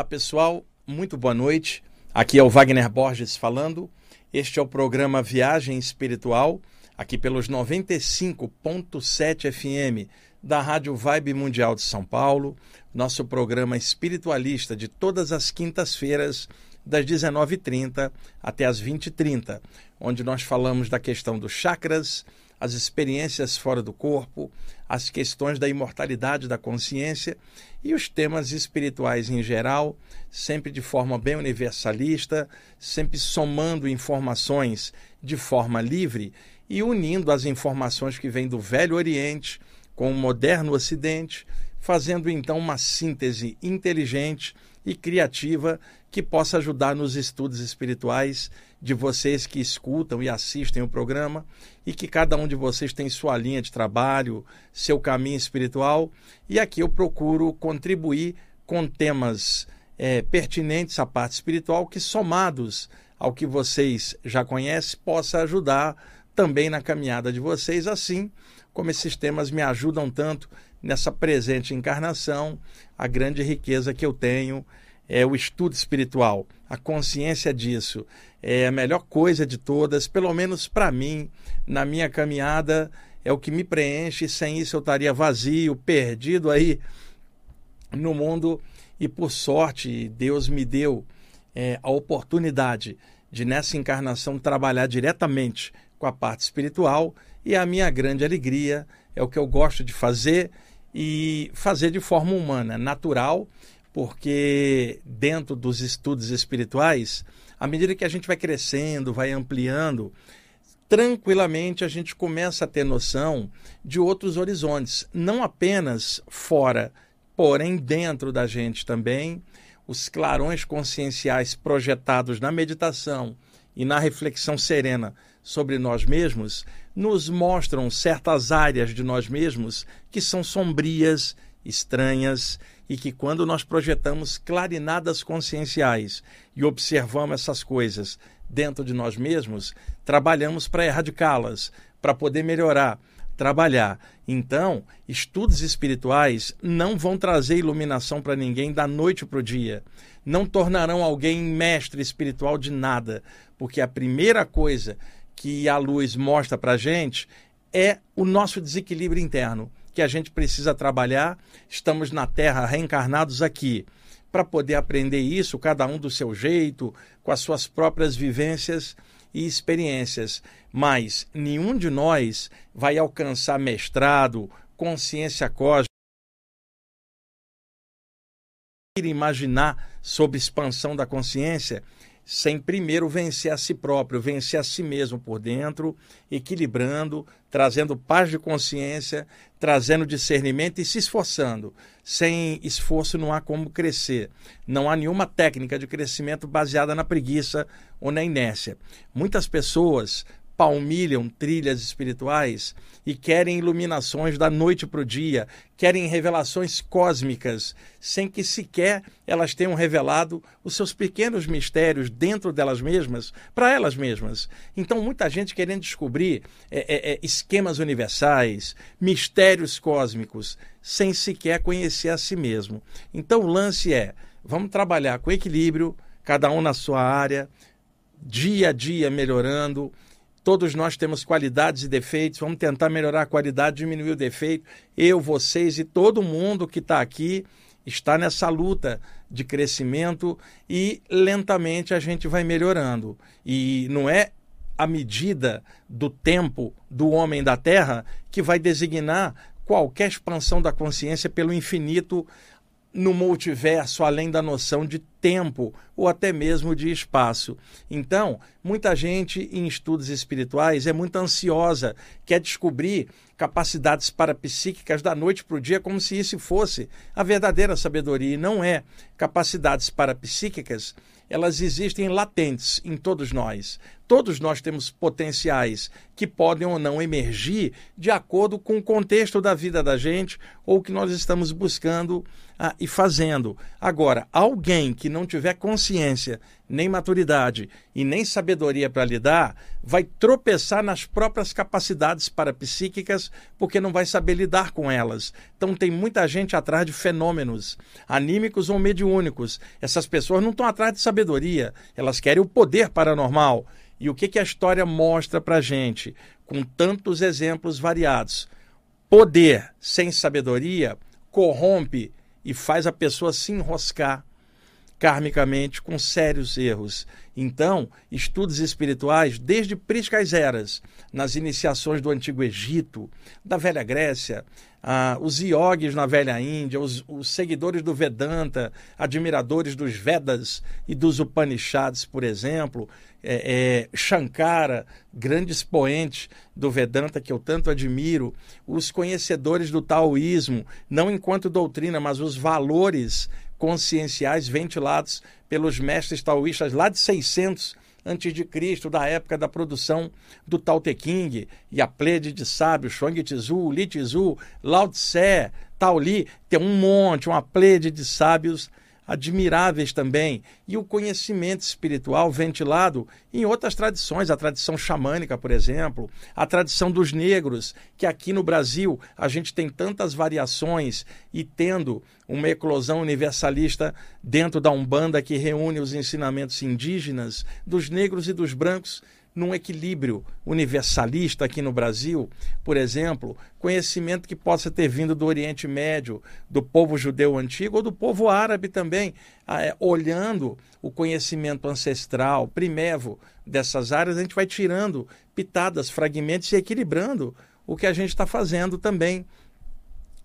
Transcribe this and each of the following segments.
Olá pessoal, muito boa noite. Aqui é o Wagner Borges falando. Este é o programa Viagem Espiritual, aqui pelos 95.7 FM da Rádio Vibe Mundial de São Paulo, nosso programa espiritualista de todas as quintas-feiras, das 19h30 até as 20h30, onde nós falamos da questão dos chakras, as experiências fora do corpo, as questões da imortalidade da consciência e os temas espirituais em geral, sempre de forma bem universalista, sempre somando informações de forma livre e unindo as informações que vêm do Velho Oriente com o moderno Ocidente, fazendo então uma síntese inteligente e criativa que possa ajudar nos estudos espirituais de vocês que escutam e assistem o programa e que cada um de vocês tem sua linha de trabalho, seu caminho espiritual. E aqui eu procuro contribuir com temas é, pertinentes à parte espiritual que, somados ao que vocês já conhecem, possa ajudar também na caminhada de vocês, assim como esses temas me ajudam tanto nessa presente encarnação, a grande riqueza que eu tenho é o estudo espiritual, a consciência disso é a melhor coisa de todas, pelo menos para mim, na minha caminhada, é o que me preenche. Sem isso eu estaria vazio, perdido aí no mundo. E por sorte, Deus me deu é, a oportunidade de, nessa encarnação, trabalhar diretamente com a parte espiritual. E a minha grande alegria é o que eu gosto de fazer e fazer de forma humana, natural porque dentro dos estudos espirituais, à medida que a gente vai crescendo, vai ampliando, tranquilamente a gente começa a ter noção de outros horizontes, não apenas fora, porém dentro da gente também. Os clarões conscienciais projetados na meditação e na reflexão serena sobre nós mesmos nos mostram certas áreas de nós mesmos que são sombrias, estranhas e que quando nós projetamos clarinadas conscienciais e observamos essas coisas dentro de nós mesmos, trabalhamos para erradicá-las, para poder melhorar, trabalhar. Então, estudos espirituais não vão trazer iluminação para ninguém da noite para o dia. Não tornarão alguém mestre espiritual de nada, porque a primeira coisa que a luz mostra para a gente é o nosso desequilíbrio interno que a gente precisa trabalhar. Estamos na Terra reencarnados aqui para poder aprender isso, cada um do seu jeito, com as suas próprias vivências e experiências. Mas nenhum de nós vai alcançar mestrado, consciência cósmica. Imaginar sobre expansão da consciência sem primeiro vencer a si próprio, vencer a si mesmo por dentro, equilibrando, trazendo paz de consciência, trazendo discernimento e se esforçando. Sem esforço não há como crescer. Não há nenhuma técnica de crescimento baseada na preguiça ou na inércia. Muitas pessoas palmilham trilhas espirituais e querem iluminações da noite para o dia, querem revelações cósmicas, sem que sequer elas tenham revelado os seus pequenos mistérios dentro delas mesmas, para elas mesmas. Então, muita gente querendo descobrir é, é, é, esquemas universais, mistérios cósmicos, sem sequer conhecer a si mesmo. Então, o lance é: vamos trabalhar com equilíbrio, cada um na sua área, dia a dia melhorando Todos nós temos qualidades e defeitos, vamos tentar melhorar a qualidade, diminuir o defeito. Eu, vocês e todo mundo que está aqui está nessa luta de crescimento e lentamente a gente vai melhorando. E não é a medida do tempo do homem da Terra que vai designar qualquer expansão da consciência pelo infinito no multiverso, além da noção de tempo ou até mesmo de espaço. Então, muita gente em estudos espirituais é muito ansiosa, quer descobrir capacidades parapsíquicas da noite para o dia, como se isso fosse a verdadeira sabedoria. E não é. Capacidades parapsíquicas, elas existem latentes em todos nós. Todos nós temos potenciais que podem ou não emergir de acordo com o contexto da vida da gente ou o que nós estamos buscando ah, e fazendo. Agora, alguém que não tiver consciência nem maturidade e nem sabedoria para lidar, vai tropeçar nas próprias capacidades parapsíquicas porque não vai saber lidar com elas. Então tem muita gente atrás de fenômenos anímicos ou mediúnicos. Essas pessoas não estão atrás de sabedoria, elas querem o poder paranormal. E o que, que a história mostra para gente, com tantos exemplos variados? Poder sem sabedoria corrompe e faz a pessoa se enroscar karmicamente com sérios erros. Então, estudos espirituais, desde priscas eras, nas iniciações do Antigo Egito, da Velha Grécia, ah, os iogues na Velha Índia, os, os, seguidores do Vedanta, admiradores dos Vedas e dos Upanishads, por exemplo, é, é, Shankara, grande expoente do Vedanta que eu tanto admiro, os conhecedores do taoísmo, não enquanto doutrina, mas os valores conscienciais ventilados pelos mestres taoístas lá de 600 antes de Cristo, da época da produção do Tao Te King e a plede de sábios, Shuang Tzu, Li Tzu, Lao Tse, Tao Li, tem um monte, uma plede de sábios admiráveis também, e o conhecimento espiritual ventilado em outras tradições, a tradição xamânica, por exemplo, a tradição dos negros, que aqui no Brasil a gente tem tantas variações e tendo uma eclosão universalista dentro da Umbanda que reúne os ensinamentos indígenas, dos negros e dos brancos num equilíbrio universalista aqui no Brasil, por exemplo, conhecimento que possa ter vindo do Oriente Médio, do povo judeu antigo ou do povo árabe também, é, olhando o conhecimento ancestral, primevo dessas áreas, a gente vai tirando pitadas, fragmentos e equilibrando o que a gente está fazendo também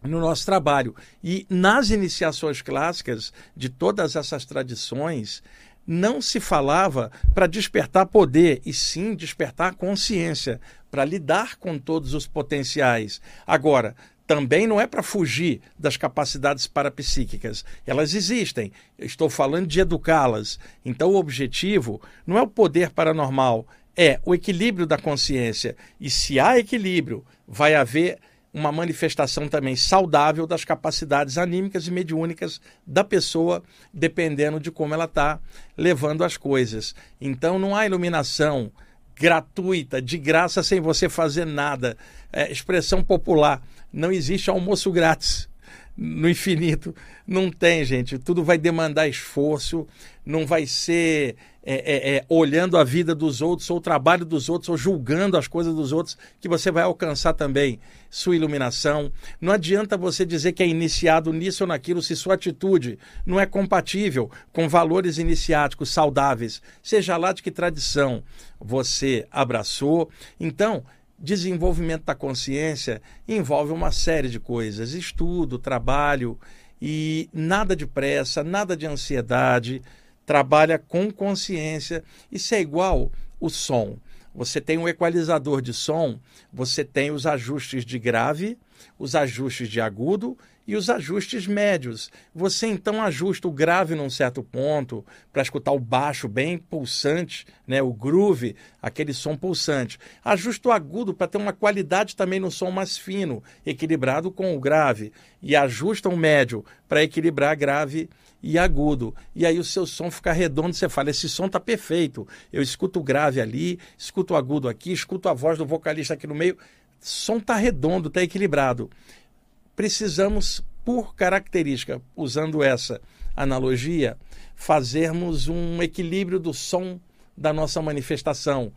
no nosso trabalho. E nas iniciações clássicas de todas essas tradições, não se falava para despertar poder, e sim despertar consciência, para lidar com todos os potenciais. Agora, também não é para fugir das capacidades parapsíquicas. Elas existem. Eu estou falando de educá-las. Então, o objetivo não é o poder paranormal, é o equilíbrio da consciência. E se há equilíbrio, vai haver uma manifestação também saudável das capacidades anímicas e mediúnicas da pessoa, dependendo de como ela está levando as coisas. Então não há iluminação gratuita, de graça, sem você fazer nada. É, expressão popular: não existe almoço grátis no infinito. Não tem, gente. Tudo vai demandar esforço, não vai ser é, é, é, olhando a vida dos outros, ou o trabalho dos outros, ou julgando as coisas dos outros, que você vai alcançar também sua iluminação. Não adianta você dizer que é iniciado nisso ou naquilo se sua atitude não é compatível com valores iniciáticos saudáveis, seja lá de que tradição você abraçou. Então, desenvolvimento da consciência envolve uma série de coisas: estudo, trabalho e nada de pressa, nada de ansiedade trabalha com consciência. Isso é igual o som. Você tem um equalizador de som, você tem os ajustes de grave, os ajustes de agudo e os ajustes médios. Você então ajusta o grave num certo ponto para escutar o baixo bem pulsante, né, o groove, aquele som pulsante. Ajusta o agudo para ter uma qualidade também no som mais fino, equilibrado com o grave, e ajusta o médio para equilibrar grave e agudo. E aí o seu som fica redondo, você fala, esse som está perfeito. Eu escuto o grave ali, escuto o agudo aqui, escuto a voz do vocalista aqui no meio. Som está redondo, está equilibrado precisamos, por característica, usando essa analogia, fazermos um equilíbrio do som da nossa manifestação,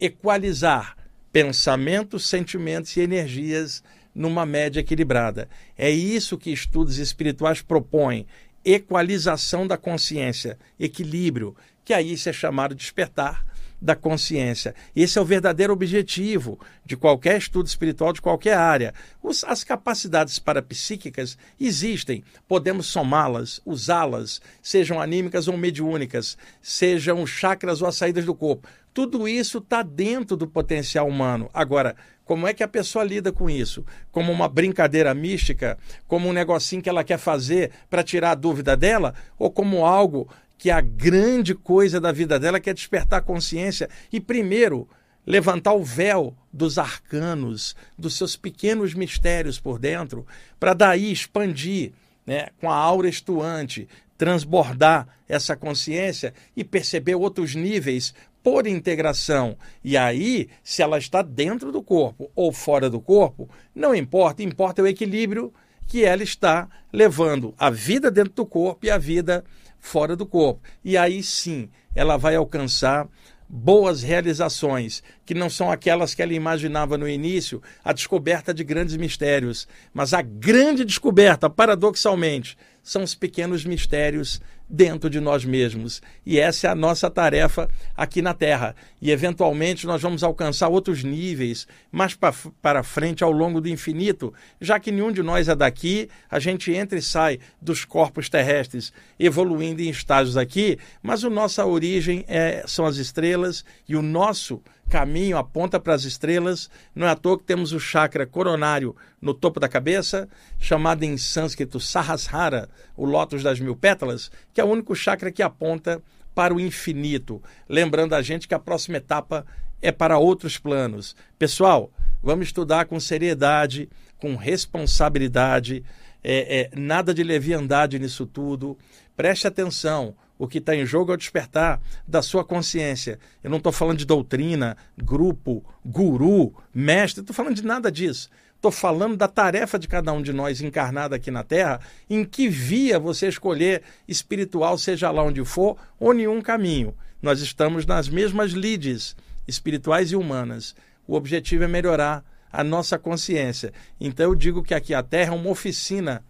equalizar pensamentos, sentimentos e energias numa média equilibrada. É isso que estudos espirituais propõem: equalização da consciência, equilíbrio, que aí isso é chamado de despertar da consciência. Esse é o verdadeiro objetivo de qualquer estudo espiritual, de qualquer área. Os, as capacidades parapsíquicas existem, podemos somá-las, usá-las, sejam anímicas ou mediúnicas, sejam chakras ou as saídas do corpo. Tudo isso está dentro do potencial humano. Agora, como é que a pessoa lida com isso? Como uma brincadeira mística? Como um negocinho que ela quer fazer para tirar a dúvida dela? Ou como algo que a grande coisa da vida dela que é despertar a consciência e, primeiro, levantar o véu dos arcanos, dos seus pequenos mistérios por dentro, para daí expandir né, com a aura estuante, transbordar essa consciência e perceber outros níveis por integração. E aí, se ela está dentro do corpo ou fora do corpo, não importa, importa o equilíbrio que ela está levando a vida dentro do corpo e a vida fora do corpo. E aí sim, ela vai alcançar boas realizações, que não são aquelas que ela imaginava no início, a descoberta de grandes mistérios, mas a grande descoberta, paradoxalmente, são os pequenos mistérios dentro de nós mesmos. E essa é a nossa tarefa aqui na Terra. E eventualmente nós vamos alcançar outros níveis mais para frente ao longo do infinito, já que nenhum de nós é daqui, a gente entra e sai dos corpos terrestres, evoluindo em estágios aqui, mas a nossa origem é, são as estrelas e o nosso caminho aponta para as estrelas. Não é à toa que temos o chakra coronário no topo da cabeça, chamado em sânscrito Sahasrara, o lótus das mil pétalas, que é o único chakra que aponta para o infinito. Lembrando a gente que a próxima etapa é para outros planos. Pessoal, vamos estudar com seriedade, com responsabilidade, é, é, nada de leviandade nisso tudo. Preste atenção. O que está em jogo é o despertar da sua consciência. Eu não estou falando de doutrina, grupo, guru, mestre, estou falando de nada disso. Estou falando da tarefa de cada um de nós encarnado aqui na Terra, em que via você escolher espiritual, seja lá onde for, ou nenhum caminho. Nós estamos nas mesmas lides espirituais e humanas. O objetivo é melhorar a nossa consciência. Então eu digo que aqui a Terra é uma oficina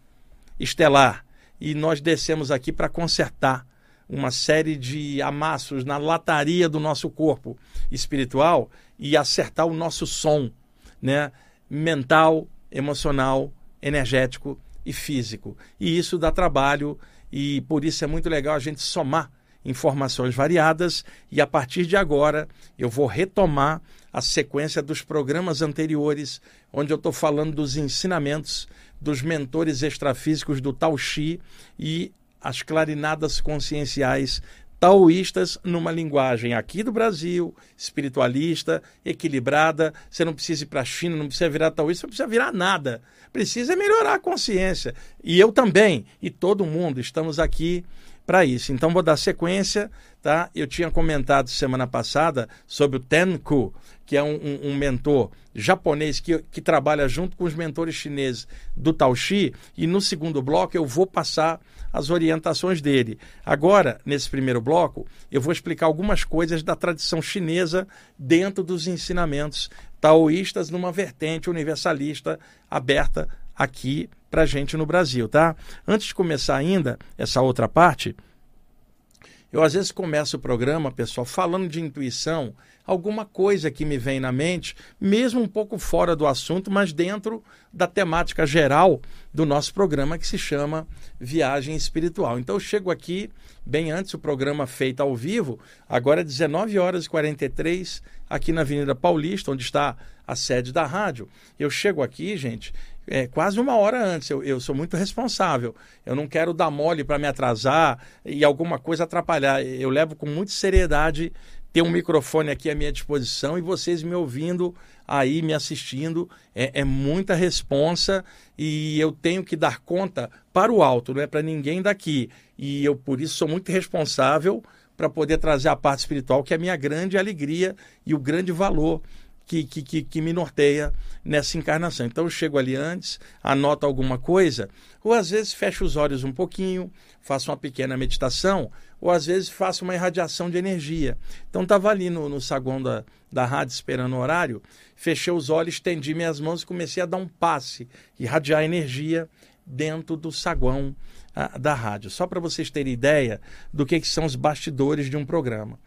estelar e nós descemos aqui para consertar uma série de amassos na lataria do nosso corpo espiritual e acertar o nosso som, né? Mental, emocional, energético e físico. E isso dá trabalho e por isso é muito legal a gente somar informações variadas e a partir de agora eu vou retomar a sequência dos programas anteriores, onde eu estou falando dos ensinamentos dos mentores extrafísicos do Tao Xi e as clarinadas conscienciais taoístas numa linguagem aqui do Brasil, espiritualista, equilibrada. Você não precisa ir para a China, não precisa virar taoísta, não precisa virar nada. Precisa melhorar a consciência. E eu também, e todo mundo, estamos aqui para isso. Então vou dar sequência, tá? Eu tinha comentado semana passada sobre o Tenku, que é um, um, um, mentor japonês que, que trabalha junto com os mentores chineses do Tao Xi, e no segundo bloco eu vou passar as orientações dele. Agora, nesse primeiro bloco, eu vou explicar algumas coisas da tradição chinesa dentro dos ensinamentos taoístas numa vertente universalista aberta aqui para gente no Brasil, tá? Antes de começar ainda essa outra parte, eu às vezes começo o programa, pessoal, falando de intuição, alguma coisa que me vem na mente, mesmo um pouco fora do assunto, mas dentro da temática geral do nosso programa que se chama Viagem Espiritual. Então eu chego aqui bem antes o programa feito ao vivo, agora é 19 horas e 43 aqui na Avenida Paulista, onde está a sede da rádio. Eu chego aqui, gente, é, quase uma hora antes. Eu, eu sou muito responsável. Eu não quero dar mole para me atrasar e alguma coisa atrapalhar. Eu levo com muita seriedade ter um microfone aqui à minha disposição e vocês me ouvindo aí, me assistindo. É, é muita responsa e eu tenho que dar conta para o alto, não é para ninguém daqui. E eu, por isso, sou muito responsável para poder trazer a parte espiritual, que é a minha grande alegria e o grande valor que, que, que, me norteia nessa encarnação. Então eu chego ali antes, anoto alguma coisa, ou às vezes fecho os olhos um pouquinho, faço uma pequena meditação, ou às vezes faço uma irradiação de energia. Então estava ali no, no saguão da, da rádio esperando o horário, fechei os olhos, estendi minhas mãos e comecei a dar um passe, irradiar energia dentro do saguão a, da rádio. Só para vocês terem ideia do que, que são os bastidores de um programa.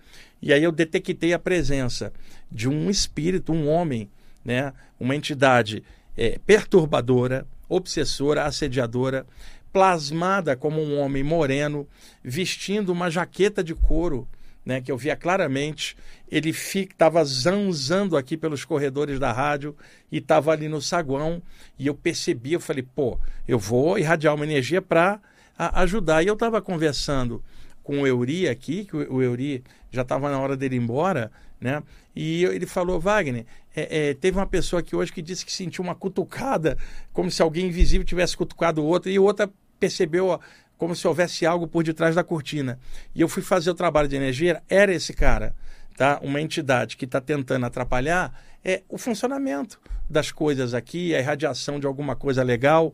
E aí eu detectei a presença de um espírito, um homem, né, uma entidade é, perturbadora, obsessora, assediadora, plasmada como um homem moreno, vestindo uma jaqueta de couro, né, que eu via claramente. Ele estava zanzando aqui pelos corredores da rádio e estava ali no saguão. E eu percebi, eu falei, pô, eu vou irradiar uma energia para ajudar. E eu estava conversando com o Euri aqui, que o Euri já estava na hora dele ir embora, né? E ele falou, Wagner, é, é, teve uma pessoa aqui hoje que disse que sentiu uma cutucada, como se alguém invisível tivesse cutucado o outro, e o outro percebeu como se houvesse algo por detrás da cortina. E eu fui fazer o trabalho de energia, era esse cara, tá? Uma entidade que está tentando atrapalhar é o funcionamento das coisas aqui, a irradiação de alguma coisa legal,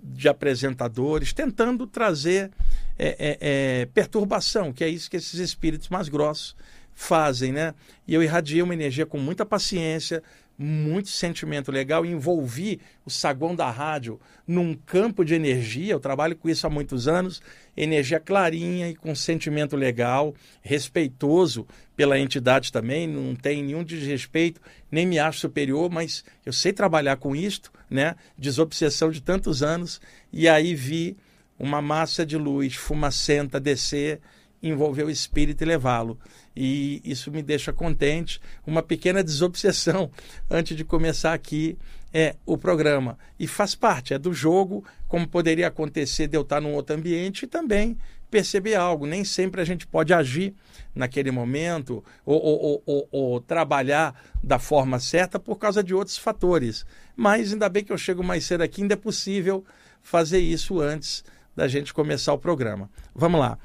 de apresentadores, tentando trazer é, é, é, perturbação, que é isso que esses espíritos mais grossos fazem, né? E eu irradiei uma energia com muita paciência, muito sentimento legal, envolvi o saguão da rádio num campo de energia, eu trabalho com isso há muitos anos, energia clarinha e com sentimento legal, respeitoso pela entidade também, não tem nenhum desrespeito, nem me acho superior, mas eu sei trabalhar com isto, né? Desobsessão de tantos anos, e aí vi uma massa de luz fumacenta descer, envolver o espírito e levá-lo e isso me deixa contente. Uma pequena desobsessão antes de começar aqui é o programa. E faz parte, é do jogo, como poderia acontecer de eu estar num outro ambiente e também perceber algo. Nem sempre a gente pode agir naquele momento ou, ou, ou, ou, trabalhar da forma certa por causa de outros fatores. Mas ainda bem que eu chego mais cedo aqui, ainda é possível fazer isso antes da gente começar o programa. Vamos lá.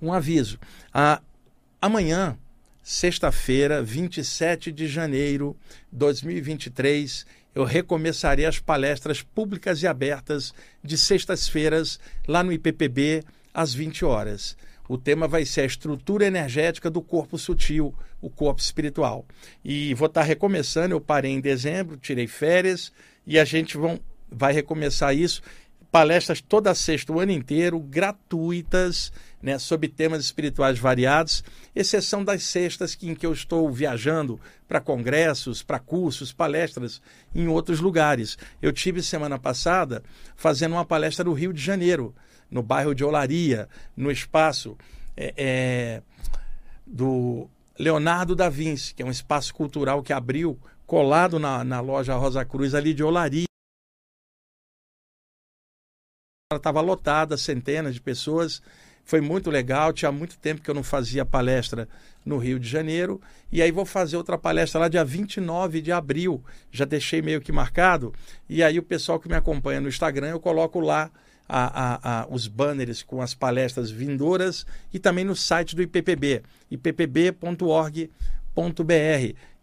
Um aviso. A Amanhã, sexta-feira, 27 de janeiro de 2023, eu recomeçarei as palestras públicas e abertas de sextas-feiras lá no IPPB às 20 horas. O tema vai ser a estrutura energética do corpo sutil, o corpo espiritual. E vou estar recomeçando, eu parei em dezembro, tirei férias e a gente vão, vai recomeçar isso. Palestras toda sexta, o ano inteiro, gratuitas né, sobre temas espirituais variados, exceção das sextas em que eu estou viajando para congressos, para cursos, palestras em outros lugares. Eu tive semana passada fazendo uma palestra no Rio de Janeiro, no bairro de Olaria, no espaço é, é, do Leonardo da Vinci, que é um espaço cultural que abriu colado na, na loja Rosa Cruz ali de Olaria. Ela estava lotada, centenas de pessoas foi muito legal. Tinha muito tempo que eu não fazia palestra no Rio de Janeiro. E aí vou fazer outra palestra lá dia 29 de abril. Já deixei meio que marcado. E aí o pessoal que me acompanha no Instagram, eu coloco lá a, a, a, os banners com as palestras vindouras e também no site do IPPB, ippb.org.br.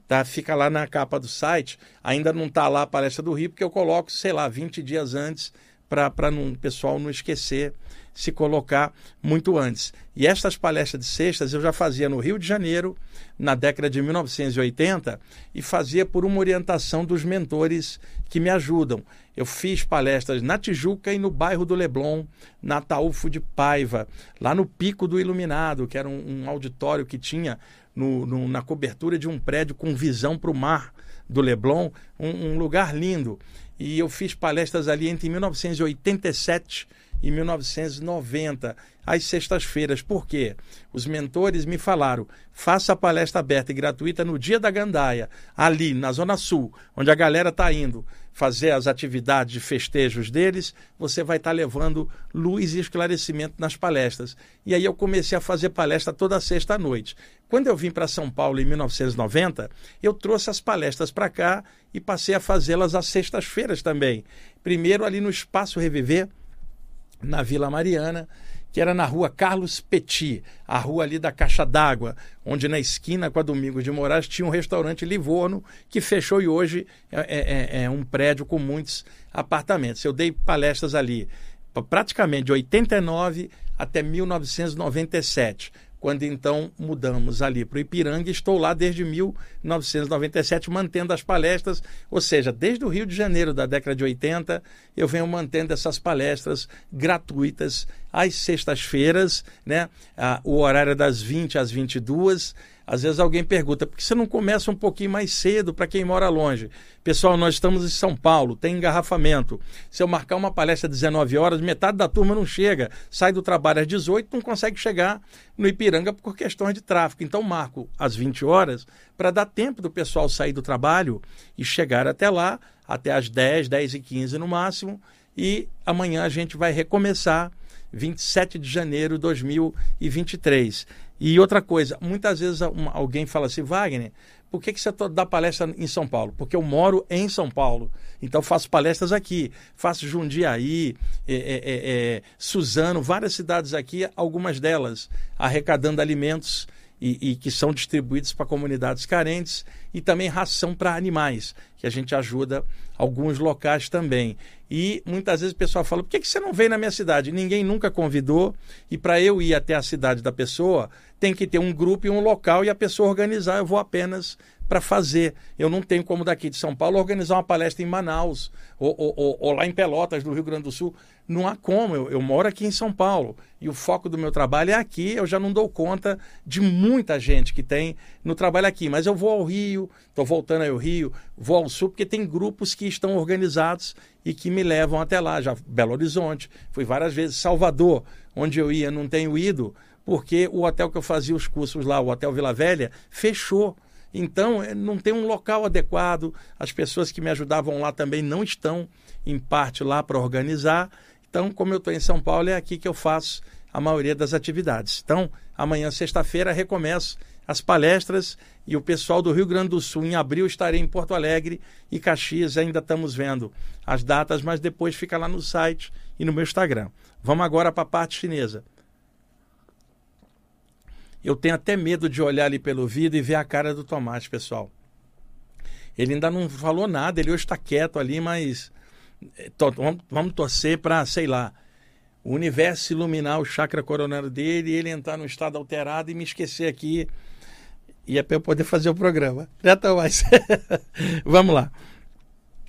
Tá? Fica lá na capa do site. Ainda não está lá a palestra do Rio, porque eu coloco, sei lá, 20 dias antes para o pessoal não esquecer se colocar muito antes. E estas palestras de sextas eu já fazia no Rio de Janeiro, na década de 1980, e fazia por uma orientação dos mentores que me ajudam. Eu fiz palestras na Tijuca e no bairro do Leblon, na Taúfo de Paiva, lá no Pico do Iluminado, que era um, um auditório que tinha no, no, na cobertura de um prédio com visão para o mar do Leblon, um, um lugar lindo. E eu fiz palestras ali entre 1987 em 1990, às sextas-feiras. Por quê? Os mentores me falaram: faça a palestra aberta e gratuita no dia da gandaia, ali na Zona Sul, onde a galera está indo fazer as atividades de festejos deles, você vai estar tá levando luz e esclarecimento nas palestras. E aí eu comecei a fazer palestra toda sexta noite. Quando eu vim para São Paulo em 1990, eu trouxe as palestras para cá e passei a fazê-las às sextas-feiras também. Primeiro ali no Espaço Reviver, na Vila Mariana, que era na rua Carlos Petit, a rua ali da Caixa d'Água, onde na esquina com a Domingos de Moraes tinha um restaurante Livorno, que fechou e hoje é, é, é, é um prédio com muitos apartamentos. Eu dei palestras ali praticamente de 89 até 1997 quando então mudamos ali para o Ipiranga. Estou lá desde 1997 mantendo as palestras, ou seja, desde o Rio de Janeiro da década de 80, eu venho mantendo essas palestras gratuitas às sextas-feiras, né? Ah, o horário é das 20 às 22 às vezes alguém pergunta, por que você não começa um pouquinho mais cedo para quem mora longe? Pessoal, nós estamos em São Paulo, tem engarrafamento. Se eu marcar uma palestra às 19 horas, metade da turma não chega. Sai do trabalho às 18, não consegue chegar no Ipiranga por questões de tráfego. Então marco às 20 horas para dar tempo do pessoal sair do trabalho e chegar até lá, até às 10, 10 e 15 no máximo. E amanhã a gente vai recomeçar 27 de janeiro de 2023. E outra coisa, muitas vezes alguém fala assim, Wagner, por que, que você dá palestra em São Paulo? Porque eu moro em São Paulo. Então faço palestras aqui. Faço Jundiaí, é, é, é, Suzano, várias cidades aqui, algumas delas arrecadando alimentos e, e que são distribuídos para comunidades carentes e também ração para animais, que a gente ajuda alguns locais também. E muitas vezes o pessoal fala: por que, que você não veio na minha cidade? Ninguém nunca convidou, e para eu ir até a cidade da pessoa, tem que ter um grupo e um local e a pessoa organizar. Eu vou apenas para fazer. Eu não tenho como daqui de São Paulo organizar uma palestra em Manaus ou, ou, ou, ou lá em Pelotas, no Rio Grande do Sul. Não há como. Eu, eu, moro aqui em São Paulo e o foco do meu trabalho é aqui. Eu já não dou conta de muita gente que tem no trabalho aqui. Mas eu vou ao Rio, estou voltando ao Rio, vou ao Sul, porque tem grupos que estão organizados e que me levam até lá. Já Belo Horizonte, fui várias vezes. Salvador, onde eu ia, não tenho ido, porque o hotel que eu fazia os cursos lá, o Hotel Vila Velha, fechou. Então, é, não tem um local adequado, as pessoas que me ajudavam lá também não estão, em parte, lá para organizar. Então, como eu estou em São Paulo, é aqui que eu faço a maioria das atividades. Então, amanhã, sexta-feira, recomeço as palestras e o pessoal do Rio Grande do Sul, em abril, estarei em Porto Alegre e Caxias. Ainda estamos vendo as datas, mas depois fica lá no site e no meu Instagram. Vamos agora para a parte chinesa. Eu tenho até medo de olhar ali pelo vidro e ver a cara do Tomate, pessoal. Ele ainda não falou nada, ele hoje está quieto ali, mas eh, vamos, torcer para, sei lá, o universo iluminar o chakra coronário dele, ele entrar num estado alterado e me esquecer aqui. E é para eu poder fazer o programa. Já Tomás? vamos lá.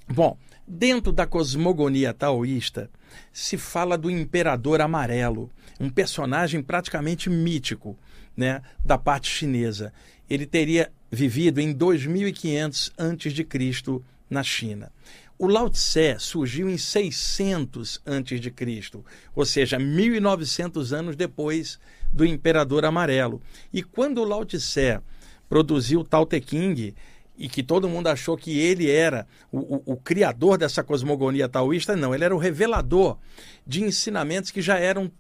Bom, dentro da cosmogonia taoísta, se fala do imperador amarelo, um personagem praticamente mítico né, da parte chinesa. Ele teria vivido em 2500 a.C. na China. O Lao Tse surgiu em 600 a.C., ou seja, 1900 anos depois do Imperador Amarelo. E quando o Lao Tse produziu o Tao Te King, e que todo mundo achou que ele era o, o, o, criador dessa cosmogonia taoísta, não, ele era o revelador de ensinamentos que já eram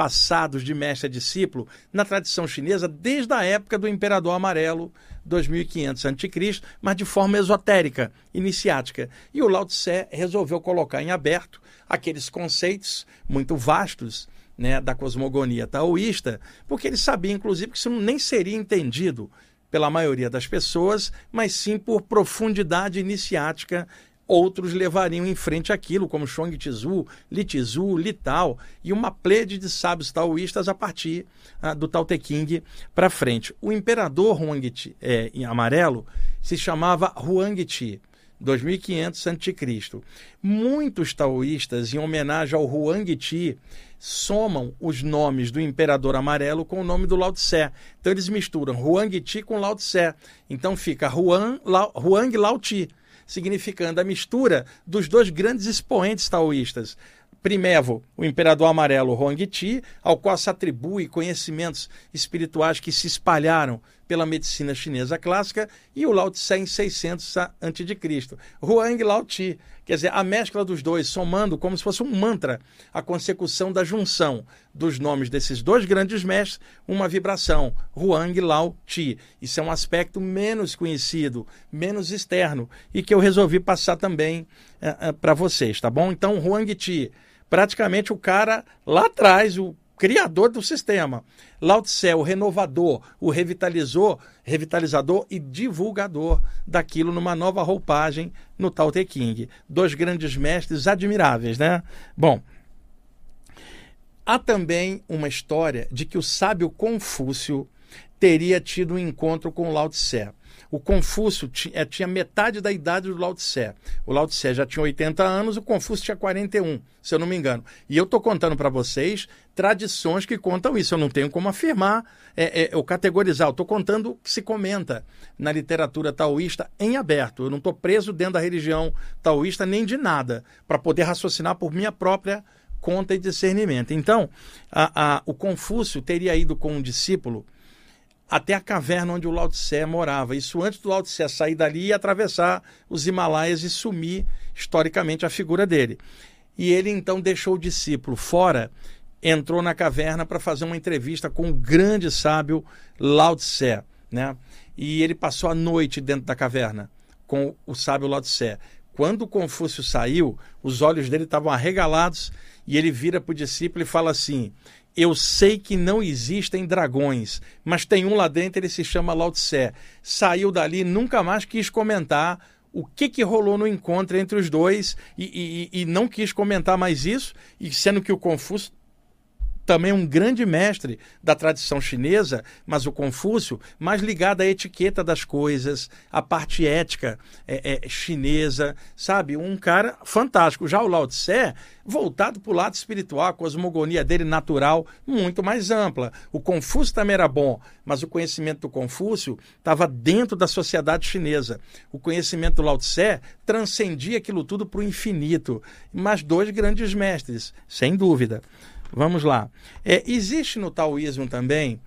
passados de mestre a discípulo na tradição chinesa desde a época do Imperador Amarelo, 2500 a.C., mas de forma esotérica, iniciática. E o Lao Tse resolveu colocar em aberto aqueles conceitos muito vastos né, da cosmogonia taoísta, porque ele sabia, inclusive, que isso nem seria entendido pela maioria das pessoas, mas sim por profundidade iniciática outros levariam em frente aquilo, como Chong Tzu, Li Tzu, Li Tao, e uma plede de sábios taoístas a partir ah, do Tao Te King para frente. O imperador Huang Ti, é, em amarelo se chamava Huang Ti. 2500 a.C. Muitos taoístas, em homenagem ao Huang Ti, somam os nomes do imperador amarelo com o nome do Lao Tse. Então eles misturam Huang Ti com Lao Tse. Então fica Huang Lao, Huang Lao Ti significando a mistura dos dois grandes expoentes taoístas. Primevo, o imperador amarelo Huang Ti, ao qual se atribui conhecimentos espirituais que se espalharam pela medicina chinesa clássica, e o Lao Tse em 600 a.C. Huang Lao Ti, quer dizer, a mescla dos dois, somando como se fosse um mantra, a consecução da junção dos nomes desses dois grandes mestres, uma vibração, Huang Lao Ti. Isso é um aspecto menos conhecido, menos externo, e que eu resolvi passar também eh, eh, para vocês, tá bom? Então, Huang Ti, praticamente o cara lá atrás, o criador do sistema. Lao Tse, o renovador, o revitalizou, revitalizador e divulgador daquilo numa nova roupagem no Tao Te King. Dois grandes mestres admiráveis, né? Bom, há também uma história de que o sábio Confúcio teria tido um encontro com Lao Tse. O Confúcio eh, tinha metade da idade do Lao Tse. O Lao Tse já tinha 80 anos, o Confúcio tinha 41, se eu não me engano. E eu estou contando para vocês tradições que contam isso. Eu não tenho como afirmar é, é, ou categorizar. Eu estou contando o que se comenta na literatura taoísta em aberto. Eu não estou preso dentro da religião taoísta nem de nada, para poder raciocinar por minha própria conta e discernimento. Então, a, a, o Confúcio teria ido com um discípulo até a caverna onde o Lao Tse morava. Isso antes do Lao Tse sair dali e atravessar os Himalaias e sumir historicamente a figura dele. E ele então deixou o discípulo fora, entrou na caverna para fazer uma entrevista com o grande sábio Lao Tse, né? e ele passou a noite dentro da caverna com o sábio Lao Tse. Quando Confúcio saiu, os olhos dele estavam arregalados e ele vira para o discípulo e fala assim: Eu sei que não existem dragões, mas tem um lá dentro, ele se chama Lao Tse. Saiu dali, nunca mais quis comentar o que, que rolou no encontro entre os dois e, e, e não quis comentar mais isso, e sendo que o Confúcio também um grande mestre da tradição chinesa, mas o Confúcio, mais ligado à etiqueta das coisas, à parte ética é, é, chinesa, sabe? Um cara fantástico. Já o Lao Tse, voltado para o lado espiritual, a cosmogonia dele natural, muito mais ampla. O Confúcio também era bom, mas o conhecimento do Confúcio estava dentro da sociedade chinesa. O conhecimento do Lao Tse transcendia aquilo tudo para o infinito. Mas dois grandes mestres, sem dúvida. Vamos lá. É, existe no taoísmo também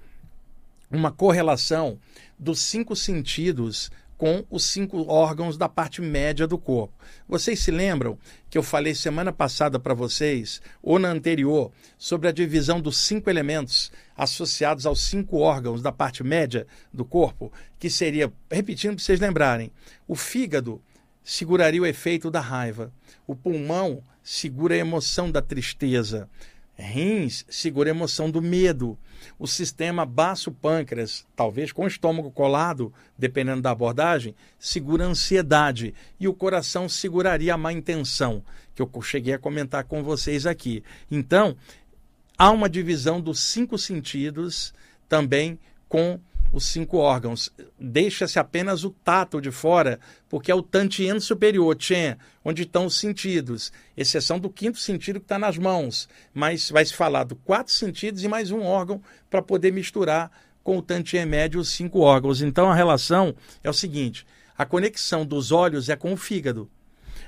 uma correlação dos cinco sentidos com os cinco órgãos da parte média do corpo. Vocês se lembram que eu falei semana passada para vocês, ou na anterior, sobre a divisão dos cinco elementos associados aos cinco órgãos da parte média do corpo, que seria, repetindo para vocês lembrarem, o fígado seguraria o efeito da raiva, o pulmão segura a emoção da tristeza, Rins segura a emoção do medo. O sistema baço-pâncreas, talvez com o estômago colado, dependendo da abordagem, segura a ansiedade. E o coração seguraria a má intenção, que eu cheguei a comentar com vocês aqui. Então, há uma divisão dos cinco sentidos também com os cinco órgãos. Deixa-se apenas o tato de fora, porque é o tantien superior, tchen, onde estão os sentidos, exceção do quinto sentido que está nas mãos. Mas vai se falar do quatro sentidos e mais um órgão para poder misturar com o tantien médio os cinco órgãos. Então a relação é o seguinte: a conexão dos olhos é com o fígado,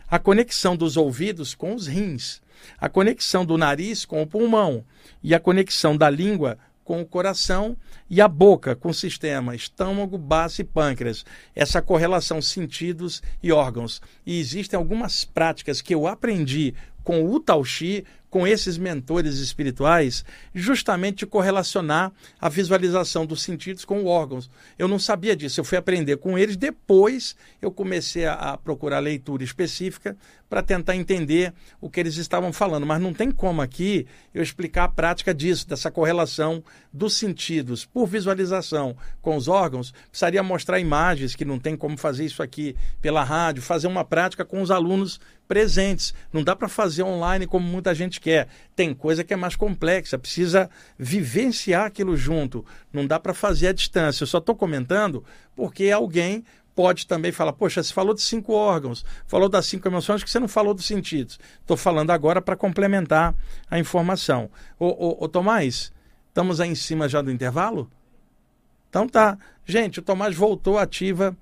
a conexão dos ouvidos com os rins, a conexão do nariz com o pulmão e a conexão da língua com o coração e a boca com o sistema estômago, base e pâncreas. Essa correlação sentidos e órgãos. E existem algumas práticas que eu aprendi com o Tao Chi, com esses mentores espirituais, justamente correlacionar a visualização dos sentidos com órgãos. Eu não sabia disso, eu fui aprender com eles, depois eu comecei a, a procurar leitura específica para tentar entender o que eles estavam falando. Mas não tem como aqui eu explicar a prática disso, dessa correlação dos sentidos por visualização com os órgãos. Precisaria mostrar imagens, que não tem como fazer isso aqui pela rádio, fazer uma prática com os alunos presentes. Não dá para fazer online como muita gente quer. Tem coisa que é mais complexa, precisa vivenciar aquilo junto. Não dá para fazer à distância. Eu só estou comentando porque alguém pode também falar: Poxa, você falou de cinco órgãos, falou das cinco emoções, que você não falou dos sentidos. Estou falando agora para complementar a informação. Ô, ô, ô, Tomás, estamos aí em cima já do intervalo? Então tá. Gente, o Tomás voltou ativa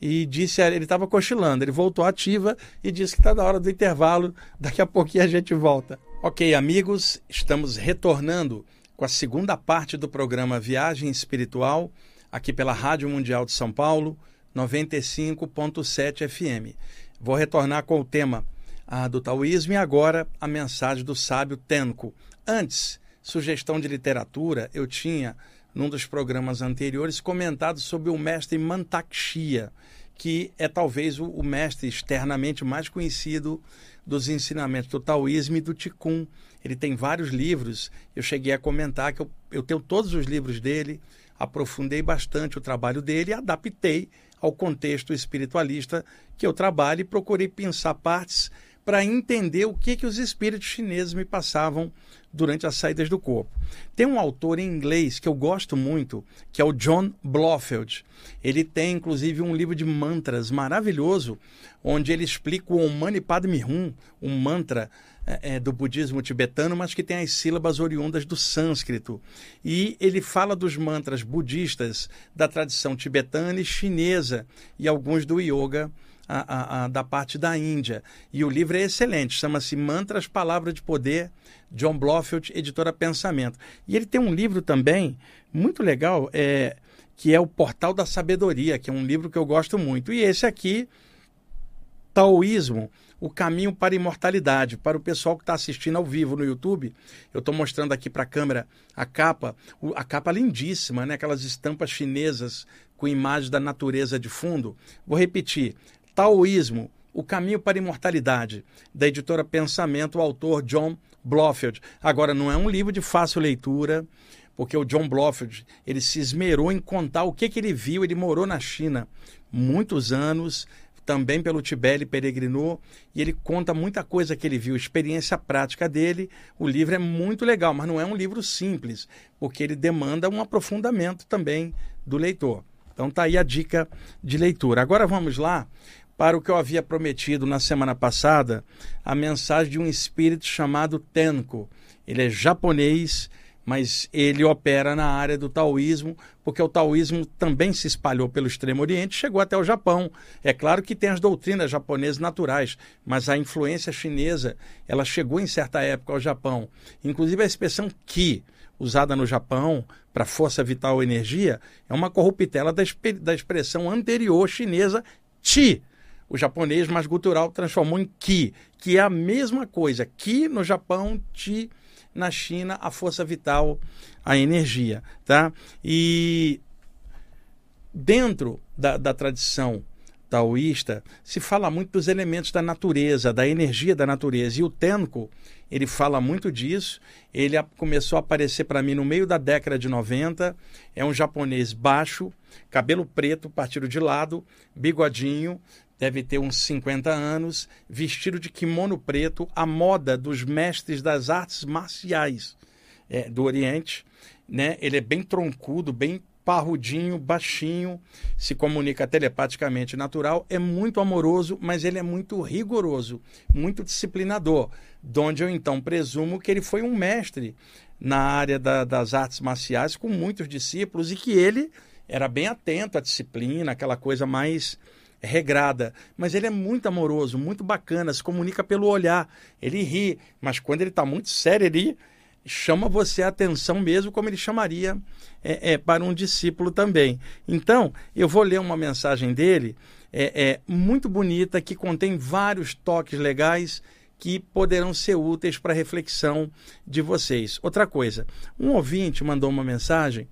e disse, ele estava cochilando, ele voltou ativa e disse que está na hora do intervalo, daqui a pouquinho a gente volta. Ok, amigos, estamos retornando com a segunda parte do programa Viagem Espiritual, aqui pela Rádio Mundial de São Paulo, 95.7 FM. Vou retornar com o tema ah, do taoísmo e agora a mensagem do sábio Tenko. Antes, sugestão de literatura, eu tinha, num dos programas anteriores, comentado sobre o mestre Mantakshia, que é talvez o, mestre externamente mais conhecido dos ensinamentos do taoísmo e do Tikkun. Ele tem vários livros, eu cheguei a comentar que eu, eu tenho todos os livros dele, aprofundei bastante o trabalho dele e adaptei ao contexto espiritualista que eu trabalho e procurei pensar partes para entender o que, que os espíritos chineses me passavam durante as saídas do corpo. Tem um autor em inglês que eu gosto muito, que é o John Blofeld. Ele tem, inclusive, um livro de mantras maravilhoso, onde ele explica o Mani Padme Hum, um mantra é, é, do budismo tibetano, mas que tem as sílabas oriundas do sânscrito. E ele fala dos mantras budistas da tradição tibetana e chinesa e alguns do yoga a, a, da parte da Índia. E o livro é excelente, chama-se Mantras, Palavra de Poder, John Blofeld, editora Pensamento. E ele tem um livro também muito legal, é, que é o Portal da Sabedoria, que é um livro que eu gosto muito. E esse aqui, Taoísmo, o caminho para a imortalidade. Para o pessoal que está assistindo ao vivo no YouTube, eu estou mostrando aqui para a câmera a capa, a capa lindíssima, né? aquelas estampas chinesas com imagens da natureza de fundo. Vou repetir: Taoísmo, O Caminho para a Imortalidade, da editora Pensamento, o autor John Blofeld. Agora, não é um livro de fácil leitura, porque o John Blofeld ele se esmerou em contar o que, que ele viu. Ele morou na China muitos anos, também pelo Tibete ele peregrinou e ele conta muita coisa que ele viu, experiência prática dele. O livro é muito legal, mas não é um livro simples, porque ele demanda um aprofundamento também do leitor. Então tá aí a dica de leitura. Agora vamos lá para o que eu havia prometido na semana passada, a mensagem de um espírito chamado Tenko. Ele é japonês, mas ele opera na área do taoísmo, porque o taoísmo também se espalhou pelo Extremo Oriente, chegou até o Japão. É claro que tem as doutrinas japonesas naturais, mas a influência chinesa, ela chegou em certa época ao Japão. Inclusive a expressão ki, usada no Japão para força vital ou energia, é uma corruptela da, da expressão anterior chinesa chi. O japonês mais gutural transformou em ki, que é a mesma coisa. Ki no Japão, chi na China a força vital, a energia. Tá? E dentro da, da tradição taoísta, se fala muito dos elementos da natureza, da energia da natureza. E o Tenko, ele fala muito disso. Ele começou a aparecer para mim no meio da década de 90. É um japonês baixo, cabelo preto, partido de lado, bigodinho, deve ter uns 50 anos, vestido de kimono preto, a moda dos mestres das artes marciais é, do Oriente. Né? Ele é bem troncudo, bem parrudinho, baixinho, se comunica telepaticamente natural, é muito amoroso, mas ele é muito rigoroso, muito disciplinador, donde eu então presumo que ele foi um mestre na área da, das artes marciais com muitos discípulos e que ele era bem atento à disciplina, aquela coisa mais regrada, mas ele é muito amoroso, muito bacana, se comunica pelo olhar. Ele ri, mas quando ele está muito sério, ele chama você a atenção mesmo, como ele chamaria é, é, para um discípulo também. Então, eu vou ler uma mensagem dele, é, é muito bonita, que contém vários toques legais que poderão ser úteis para a reflexão de vocês. Outra coisa, um ouvinte mandou uma mensagem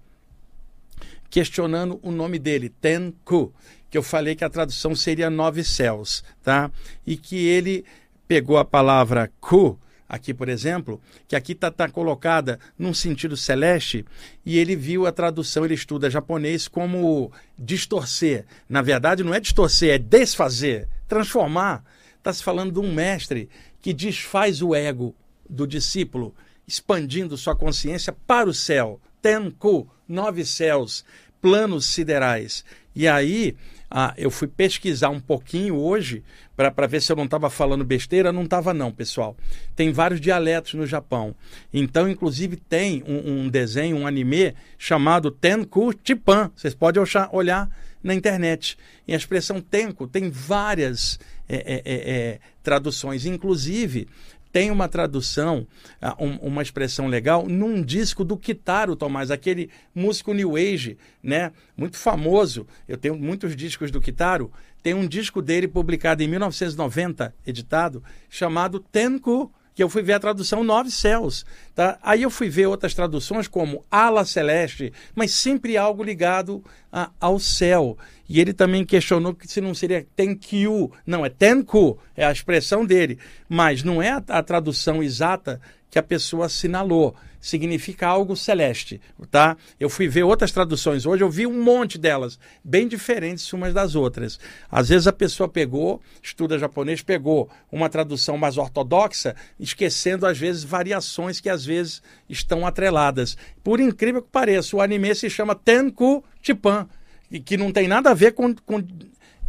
questionando o nome dele, Tenku que eu falei que a tradução seria nove céus, tá? E que ele pegou a palavra ku, aqui por exemplo, que aqui está tá colocada num sentido celeste, e ele viu a tradução, ele estuda japonês como distorcer. Na verdade, não é distorcer, é desfazer, transformar. Está se falando de um mestre que desfaz o ego do discípulo, expandindo sua consciência para o céu. Tenku, nove céus, planos siderais. E aí ah, eu fui pesquisar um pouquinho hoje para ver se eu não estava falando besteira. Não estava, não, pessoal. Tem vários dialetos no Japão. Então, inclusive, tem um, um desenho, um anime chamado Tenku Chipan. Vocês podem olhar na internet. E a expressão Tenku tem várias é, é, é, traduções. Inclusive, tem uma tradução, ah, uma expressão legal, num disco do Kitaro Tomás, aquele músico New Age, né? Muito famoso. Eu tenho muitos discos do Kitaro. Tem um disco dele publicado em 1990, editado, chamado Tenku que eu fui ver a tradução Nove Céus. Tá? Aí eu fui ver outras traduções como Ala Celeste, mas sempre algo ligado a, ao céu. E ele também questionou que se não seria Tenkyu. Não, é Tenku, é a expressão dele. Mas não é a, a tradução exata que a pessoa assinalou. Significa algo celeste, tá? Eu fui ver outras traduções hoje, eu vi um monte delas, bem diferentes umas das outras. Às vezes a pessoa pegou, estuda japonês, pegou uma tradução mais ortodoxa, esquecendo às vezes variações que às vezes estão atreladas. Por incrível que pareça, o anime se chama Tenku Chipan, e que não tem nada a ver com, com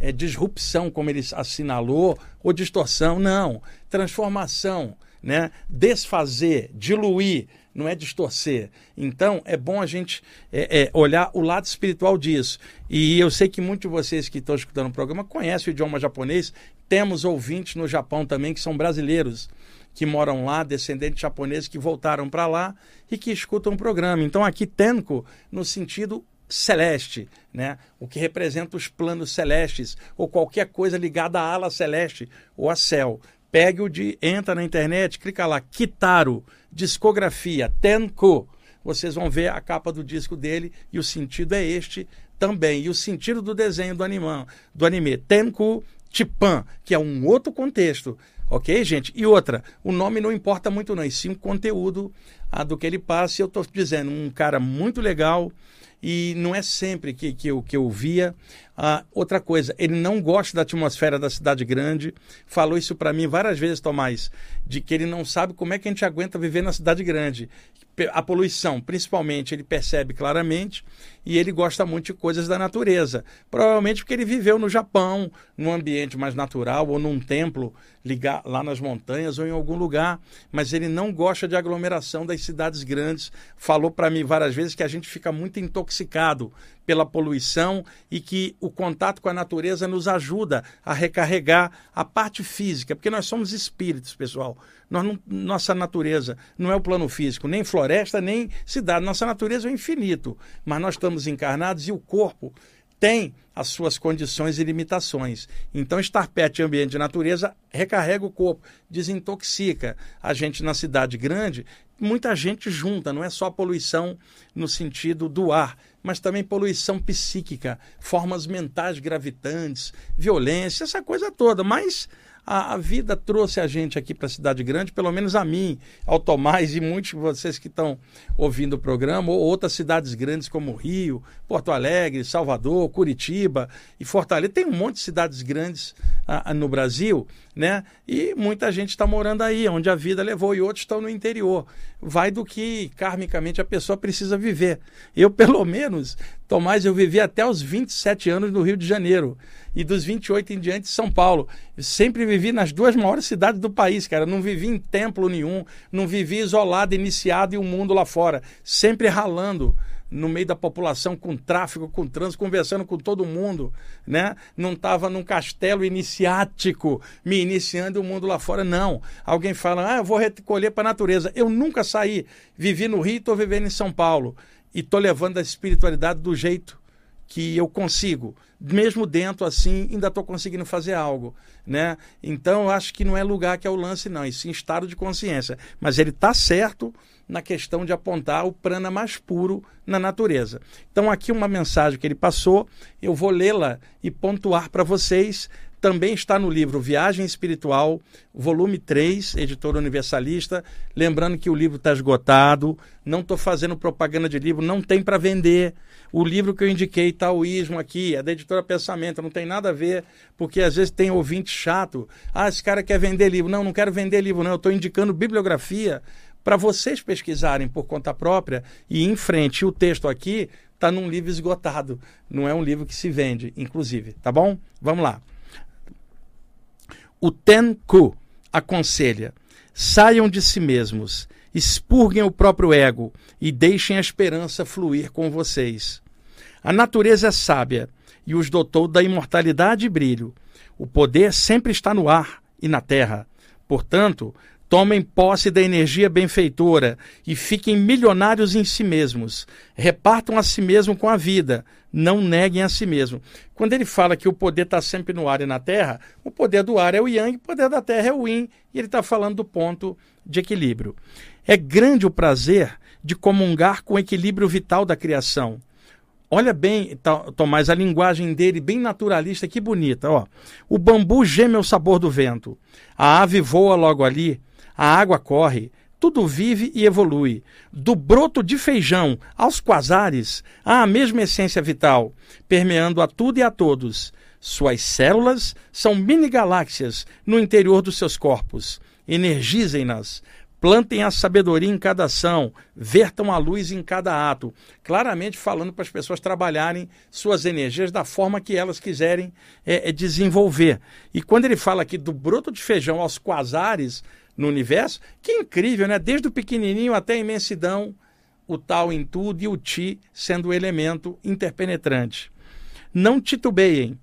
é, disrupção, como ele assinalou, ou distorção. Não. Transformação, né? desfazer, diluir, não é distorcer. Então, é bom a gente é, é, olhar o lado espiritual disso. E eu sei que muitos de vocês que estão escutando o programa conhecem o idioma japonês. Temos ouvintes no Japão também que são brasileiros que moram lá, descendentes japoneses que voltaram para lá e que escutam o programa. Então, aqui Tenko, no sentido celeste, né? o que representa os planos celestes, ou qualquer coisa ligada à ala celeste ou a céu. Pegue o de, entra na internet, clica lá, Kitaro, discografia, Tenko. Vocês vão ver a capa do disco dele e o sentido é este, também. E o sentido do desenho do, anima, do anime, Tenku Chipan, que é um outro contexto. Ok, gente? E outra, o nome não importa muito, não, e sim o conteúdo ah, do que ele passa. E eu estou dizendo, um cara muito legal, e não é sempre que, que, eu, que eu via. Ah, outra coisa, ele não gosta da atmosfera da cidade grande. Falou isso para mim várias vezes, Tomás, de que ele não sabe como é que a gente aguenta viver na cidade grande. A poluição, principalmente, ele percebe claramente e ele gosta muito de coisas da natureza. Provavelmente porque ele viveu no Japão, num ambiente mais natural, ou num templo ligar lá nas montanhas ou em algum lugar, mas ele não gosta de aglomeração das cidades grandes. Falou para mim várias vezes que a gente fica muito intoxicado pela poluição e que o contato com a natureza nos ajuda a recarregar a parte física, porque nós somos espíritos, pessoal. Não, nossa natureza não é o plano físico, nem floresta, nem cidade. Nossa natureza é o infinito, mas nós estamos encarnados e o corpo tem as suas condições e limitações. Então, estar perto de ambiente de natureza recarrega o corpo, desintoxica. A gente na cidade grande, muita gente junta, não é só poluição no sentido do ar, mas também poluição psíquica, formas mentais gravitantes, violência, essa coisa toda. Mas a, a vida trouxe a gente aqui para a cidade grande, pelo menos a mim, ao Tomás e muitos de vocês que estão ouvindo o programa, ou outras cidades grandes como Rio, Porto Alegre, Salvador, Curitiba e Fortaleza. Tem um monte de cidades grandes ah, no Brasil, né? E muita gente está morando aí, onde a vida levou, e outros estão no interior. Vai do que karmicamente a pessoa precisa viver. Eu, pelo menos, Tomás, eu vivi até os 27 anos no Rio de Janeiro e dos 28 em diante São Paulo. Eu sempre vivi nas duas maiores cidades do país, cara. Não vivi em templo nenhum, não vivi isolado, iniciado em um mundo lá fora, sempre ralando no meio da população, com tráfego, com trânsito, conversando com todo mundo, né? Não estava num castelo iniciático, me iniciando o mundo lá fora, não. Alguém fala, ah, eu vou recolher para a natureza. Eu nunca saí, vivi no Rio, estou vivendo em São Paulo e estou levando a espiritualidade do jeito que eu consigo, mesmo dentro assim, ainda estou conseguindo fazer algo, né? Então, acho que não é lugar que é o lance, não, e sim estado de consciência. Mas ele está certo na questão de apontar o prana mais puro na natureza. Então, aqui uma mensagem que ele passou, eu vou lê-la e pontuar para vocês também está no livro Viagem Espiritual, volume 3, editora universalista. Lembrando que o livro está esgotado, não estou fazendo propaganda de livro, não tem para vender. O livro que eu indiquei, Taoísmo, aqui, é da editora Pensamento, não tem nada a ver, porque às vezes tem ouvinte chato. Ah, esse cara quer vender livro. Não, não quero vender livro, não. Eu estou indicando bibliografia para vocês pesquisarem por conta própria e em frente. O texto aqui está num livro esgotado, não é um livro que se vende, inclusive, tá bom? Vamos lá. O Tenku aconselha: saiam de si mesmos, expurguem o próprio ego e deixem a esperança fluir com vocês. A natureza é sábia e os dotou da imortalidade e brilho. O poder sempre está no ar e na terra. Portanto, Tomem posse da energia benfeitora e fiquem milionários em si mesmos. Repartam a si mesmo com a vida. Não neguem a si mesmo. Quando ele fala que o poder está sempre no ar e na terra, o poder do ar é o yang, o poder da terra é o yin, e ele está falando do ponto de equilíbrio. É grande o prazer de comungar com o equilíbrio vital da criação. Olha bem, Tomás, a linguagem dele, bem naturalista, que bonita. Ó. O bambu geme ao sabor do vento. A ave voa logo ali a água corre, tudo vive e evolui. Do broto de feijão aos quasares, há a mesma essência vital, permeando a tudo e a todos. Suas células são mini-galáxias no interior dos seus corpos. Energizem-nas, plantem a sabedoria em cada ação, vertam a luz em cada ato. Claramente falando para as pessoas trabalharem suas energias da forma que elas quiserem é, é desenvolver. E quando ele fala aqui do broto de feijão aos quasares, no universo, que incrível, né? Desde o pequenininho até a imensidão, o tal em tudo e o ti sendo o elemento interpenetrante. Não titubeiem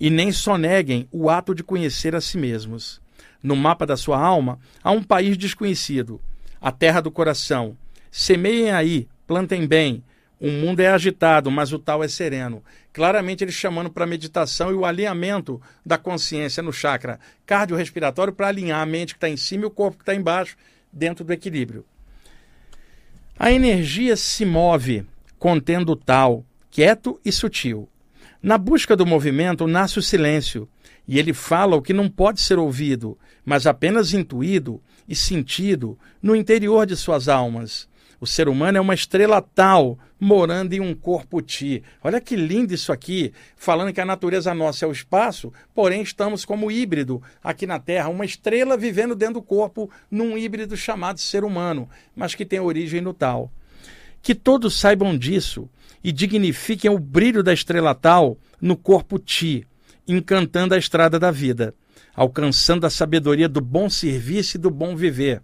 e nem soneguem o ato de conhecer a si mesmos. No mapa da sua alma há um país desconhecido, a terra do coração. Semeiem aí, plantem bem, o mundo é agitado, mas o tal é sereno. Claramente ele chamando para a meditação e o alinhamento da consciência no chakra cardiorrespiratório para alinhar a mente que está em cima e o corpo que está embaixo dentro do equilíbrio. A energia se move contendo o tal quieto e sutil. Na busca do movimento nasce o silêncio, e ele fala o que não pode ser ouvido, mas apenas intuído e sentido no interior de suas almas. O ser humano é uma estrela tal, morando em um corpo ti. Olha que lindo isso aqui, falando que a natureza nossa é o espaço, porém estamos como híbrido aqui na Terra, uma estrela vivendo dentro do corpo num híbrido chamado ser humano, mas que tem origem no tal. Que todos saibam disso e dignifiquem o brilho da estrela tal no corpo ti, encantando a estrada da vida, alcançando a sabedoria do bom serviço e do bom viver.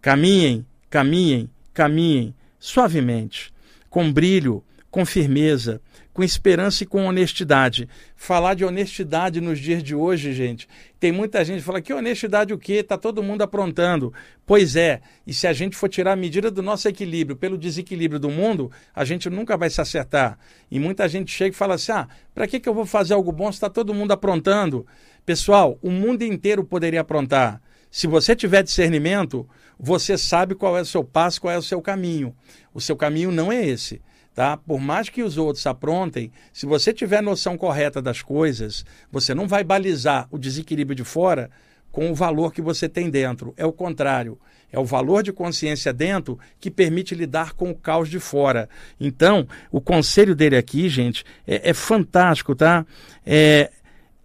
Caminhem, caminhem, caminhem suavemente, com brilho, com firmeza, com esperança e com honestidade. Falar de honestidade nos dias de hoje, gente, tem muita gente que fala que honestidade o quê? Está todo mundo aprontando. Pois é, e se a gente for tirar a medida do nosso equilíbrio pelo desequilíbrio do mundo, a gente nunca vai se acertar. E muita gente chega e fala assim: ah, para que, que eu vou fazer algo bom se está todo mundo aprontando? Pessoal, o mundo inteiro poderia aprontar. Se você tiver discernimento, você sabe qual é o seu passo, qual é o seu caminho. O seu caminho não é esse. Tá? Por mais que os outros aprontem, se você tiver noção correta das coisas, você não vai balizar o desequilíbrio de fora com o valor que você tem dentro. É o contrário. É o valor de consciência dentro que permite lidar com o caos de fora. Então, o conselho dele aqui, gente, é, é fantástico, tá? É,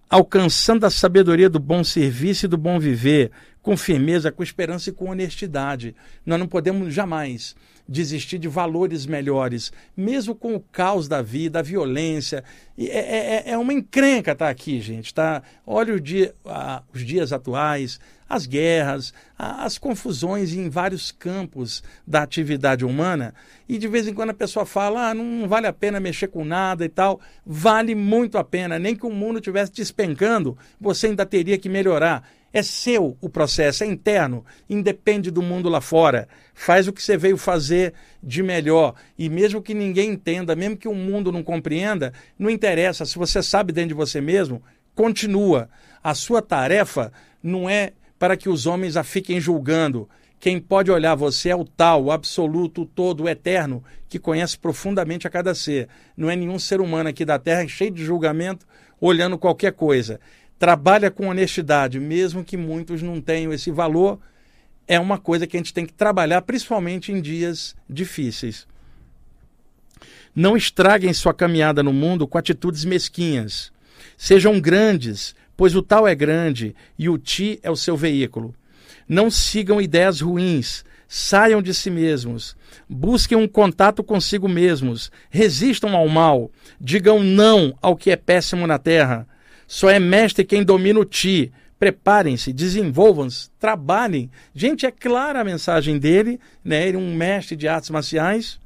alcançando a sabedoria do bom serviço e do bom viver, com firmeza, com esperança e com honestidade. Nós não podemos jamais desistir de valores melhores, mesmo com o caos da vida, a violência. É, é, é, é uma encrenca estar tá aqui, gente. Tá? Olha dia, os dias atuais, as guerras, as confusões em vários campos da atividade humana. E de vez em quando a pessoa fala: ah, não vale a pena mexer com nada e tal. Vale muito a pena. Nem que o mundo estivesse despencando, você ainda teria que melhorar. É seu o processo, é interno, independe do mundo lá fora. Faz o que você veio fazer de melhor. E mesmo que ninguém entenda, mesmo que o mundo não compreenda, não interessa. Se você sabe dentro de você mesmo, continua. A sua tarefa não é para que os homens a fiquem julgando. Quem pode olhar você é o tal, o absoluto, o todo, o eterno, que conhece profundamente a cada ser. Não é nenhum ser humano aqui da Terra cheio de julgamento, olhando qualquer coisa trabalha com honestidade, mesmo que muitos não tenham esse valor, é uma coisa que a gente tem que trabalhar, principalmente em dias difíceis. Não estraguem sua caminhada no mundo com atitudes mesquinhas. Sejam grandes, pois o tal é grande e o ti é o seu veículo. Não sigam ideias ruins, saiam de si mesmos, busquem um contato consigo mesmos, resistam ao mal, digam não ao que é péssimo na terra, só é mestre quem domina o ti. Preparem-se, desenvolvam-se, trabalhem. Gente, é clara a mensagem dele, né? Ele é um mestre de artes marciais.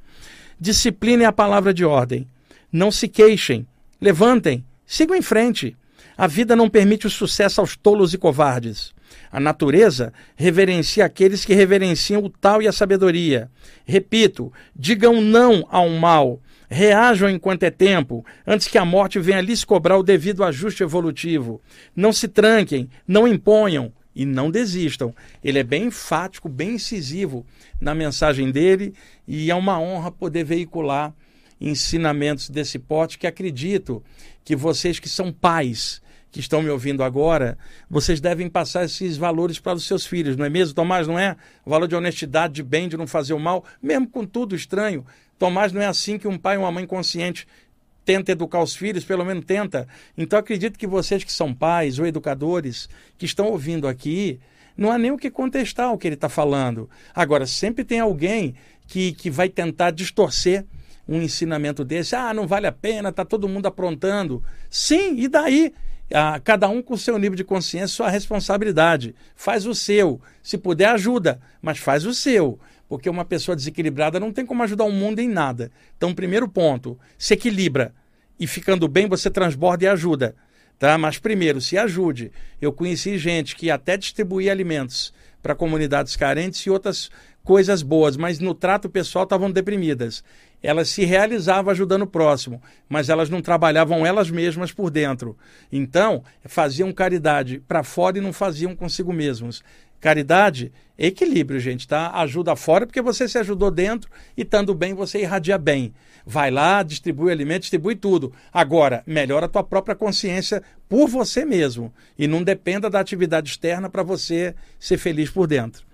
Disciplinem a palavra de ordem. Não se queixem. Levantem. Sigam em frente. A vida não permite o sucesso aos tolos e covardes. A natureza reverencia aqueles que reverenciam o tal e a sabedoria. Repito, digam não ao mal, Reajam enquanto é tempo, antes que a morte venha lhes cobrar o devido ajuste evolutivo. Não se tranquem, não imponham e não desistam. Ele é bem enfático, bem incisivo na mensagem dele e é uma honra poder veicular ensinamentos desse pote que acredito que vocês que são pais, que estão me ouvindo agora, vocês devem passar esses valores para os seus filhos, não é mesmo, Tomás? Não é? O valor de honestidade, de bem, de não fazer o mal, mesmo com tudo estranho. Tomás não é assim que um pai e uma mãe consciente tenta educar os filhos, pelo menos tenta. Então acredito que vocês que são pais ou educadores que estão ouvindo aqui, não há nem o que contestar o que ele está falando. Agora, sempre tem alguém que, que vai tentar distorcer um ensinamento desse. Ah, não vale a pena, está todo mundo aprontando. Sim, e daí? Ah, cada um com seu nível de consciência, sua responsabilidade. Faz o seu. Se puder, ajuda, mas faz o seu porque uma pessoa desequilibrada não tem como ajudar o mundo em nada. Então, primeiro ponto, se equilibra e ficando bem você transborda e ajuda. Tá? Mas primeiro, se ajude. Eu conheci gente que até distribuía alimentos para comunidades carentes e outras coisas boas, mas no trato pessoal estavam deprimidas. Elas se realizavam ajudando o próximo, mas elas não trabalhavam elas mesmas por dentro. Então, faziam caridade para fora e não faziam consigo mesmos. Caridade, equilíbrio, gente, tá? Ajuda fora porque você se ajudou dentro e estando bem você irradia bem. Vai lá, distribui alimento, distribui tudo. Agora, melhora a tua própria consciência por você mesmo e não dependa da atividade externa para você ser feliz por dentro.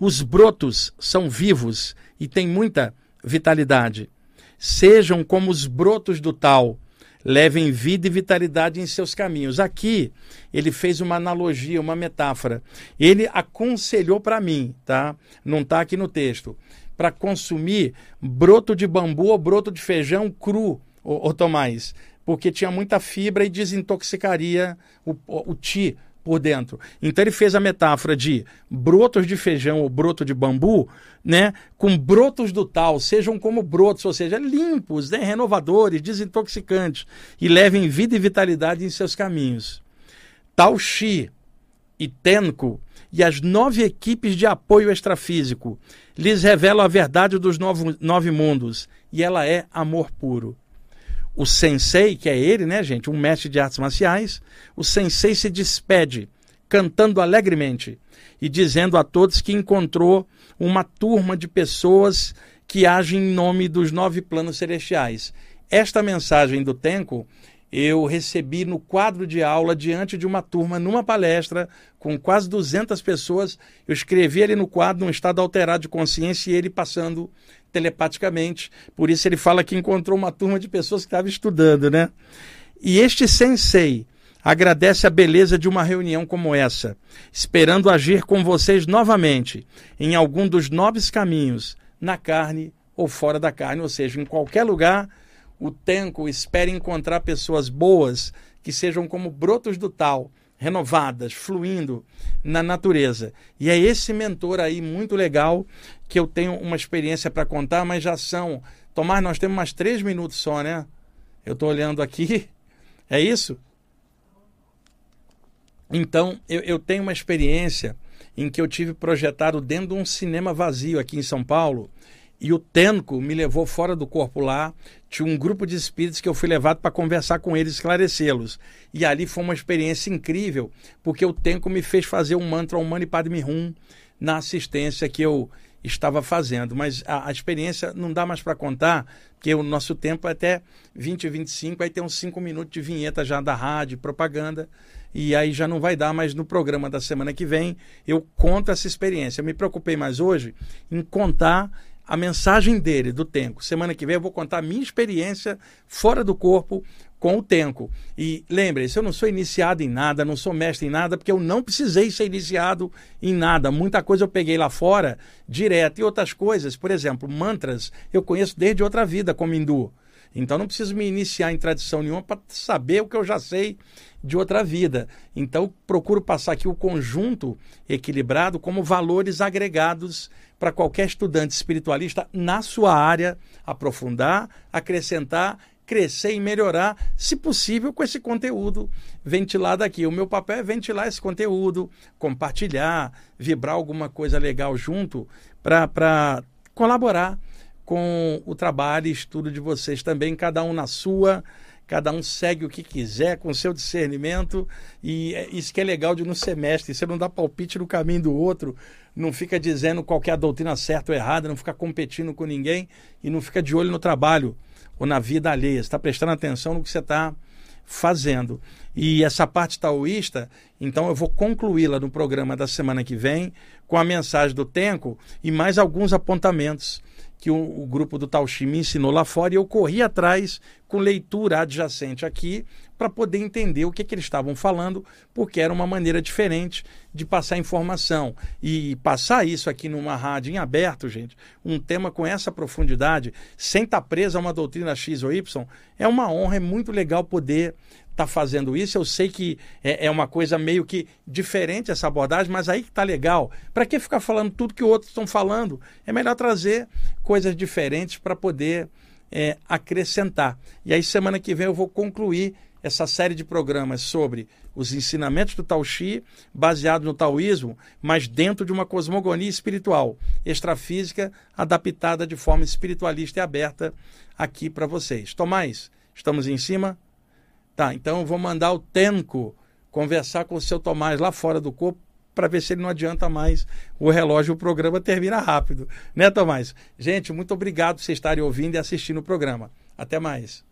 Os brotos são vivos e têm muita vitalidade. Sejam como os brotos do tal, levem vida e vitalidade em seus caminhos. Aqui ele fez uma analogia, uma metáfora. Ele aconselhou para mim, tá? Não está aqui no texto, para consumir broto de bambu ou broto de feijão cru, ô, ô Tomás, porque tinha muita fibra e desintoxicaria o, o, o ti, por dentro. Então ele fez a metáfora de brotos de feijão ou broto de bambu, né, com brotos do tal, sejam como brotos, ou seja, limpos, né, renovadores, desintoxicantes e levem vida e vitalidade em seus caminhos. Tal Shi e Tenko e as nove equipes de apoio extrafísico lhes revelam a verdade dos nove mundos e ela é amor puro o sensei, que é ele, né, gente, um mestre de artes marciais, o sensei se despede, cantando alegremente e dizendo a todos que encontrou uma turma de pessoas que agem em nome dos nove planos celestiais. Esta mensagem do Tenko eu recebi no quadro de aula diante de uma turma, numa palestra, com quase 200 pessoas. Eu escrevi ali no quadro, num estado alterado de consciência, e ele passando telepaticamente. Por isso ele fala que encontrou uma turma de pessoas que estavam estudando, né? E este sensei agradece a beleza de uma reunião como essa, esperando agir com vocês novamente em algum dos nobres caminhos, na carne ou fora da carne, ou seja, em qualquer lugar o Tenko espera encontrar pessoas boas que sejam como brotos do tal, renovadas, fluindo na natureza. E é esse mentor aí muito legal que eu tenho uma experiência para contar, mas já são. Tomás, nós temos mais três minutos só, né? Eu estou olhando aqui. É isso? Então, eu, eu tenho uma experiência em que eu tive projetado dentro de um cinema vazio aqui em São Paulo e o Tenco me levou fora do corpo lá. Tinha um grupo de espíritos que eu fui levado para conversar com eles, esclarecê-los. E ali foi uma experiência incrível, porque o Tenco me fez fazer um mantra Mani Padme Hum na assistência que eu estava fazendo. Mas a, a experiência não dá mais para contar, porque o nosso tempo é até 20 e 25, aí tem uns 5 minutos de vinheta já da rádio, propaganda e aí já não vai dar, mas no programa da semana que vem eu conto essa experiência. Eu me preocupei mais hoje em contar a mensagem dele, do Tenco. Semana que vem eu vou contar a minha experiência fora do corpo com o Tenco. E lembre-se, eu não sou iniciado em nada, não sou mestre em nada, porque eu não precisei ser iniciado em nada. Muita coisa eu peguei lá fora direto. E outras coisas, por exemplo, mantras, eu conheço desde outra vida como hindu. Então não preciso me iniciar em tradição nenhuma para saber o que eu já sei de outra vida. Então procuro passar aqui o conjunto equilibrado como valores agregados para qualquer estudante espiritualista na sua área aprofundar, acrescentar, crescer e melhorar, se possível, com esse conteúdo ventilado aqui. O meu papel é ventilar esse conteúdo, compartilhar, vibrar alguma coisa legal junto para colaborar com o trabalho e estudo de vocês também, cada um na sua cada um segue o que quiser com o seu discernimento e é isso que é legal de no semestre, você não dá palpite no caminho do outro, não fica dizendo qual é a doutrina certa ou errada, não fica competindo com ninguém e não fica de olho no trabalho ou na vida alheia, está prestando atenção no que você está fazendo. E essa parte taoísta, então eu vou concluí-la no programa da semana que vem com a mensagem do Tenko e mais alguns apontamentos que o, o grupo do Tauxi me ensinou lá fora e eu corri atrás com leitura adjacente aqui para poder entender o que, que eles estavam falando, porque era uma maneira diferente de passar informação. E passar isso aqui numa rádio em aberto, gente, um tema com essa profundidade, sem estar tá preso a uma doutrina X ou Y, é uma honra, é muito legal poder está fazendo isso. Eu sei que é, é, uma coisa meio que diferente essa abordagem, mas aí que está legal. Para que ficar falando tudo que outros estão falando? É melhor trazer coisas diferentes para poder é, acrescentar. E aí, semana que vem, eu vou concluir essa série de programas sobre os ensinamentos do Tao Xi, baseado no taoísmo, mas dentro de uma cosmogonia espiritual, extrafísica, adaptada de forma espiritualista e aberta aqui para vocês. Tomás, estamos em cima? Tá, então eu vou mandar o Tenco conversar com o seu Tomás lá fora do corpo para ver se ele não adianta mais o relógio, o programa termina rápido. Né, Tomás? Gente, muito obrigado por vocês estarem ouvindo e assistindo o programa. Até mais.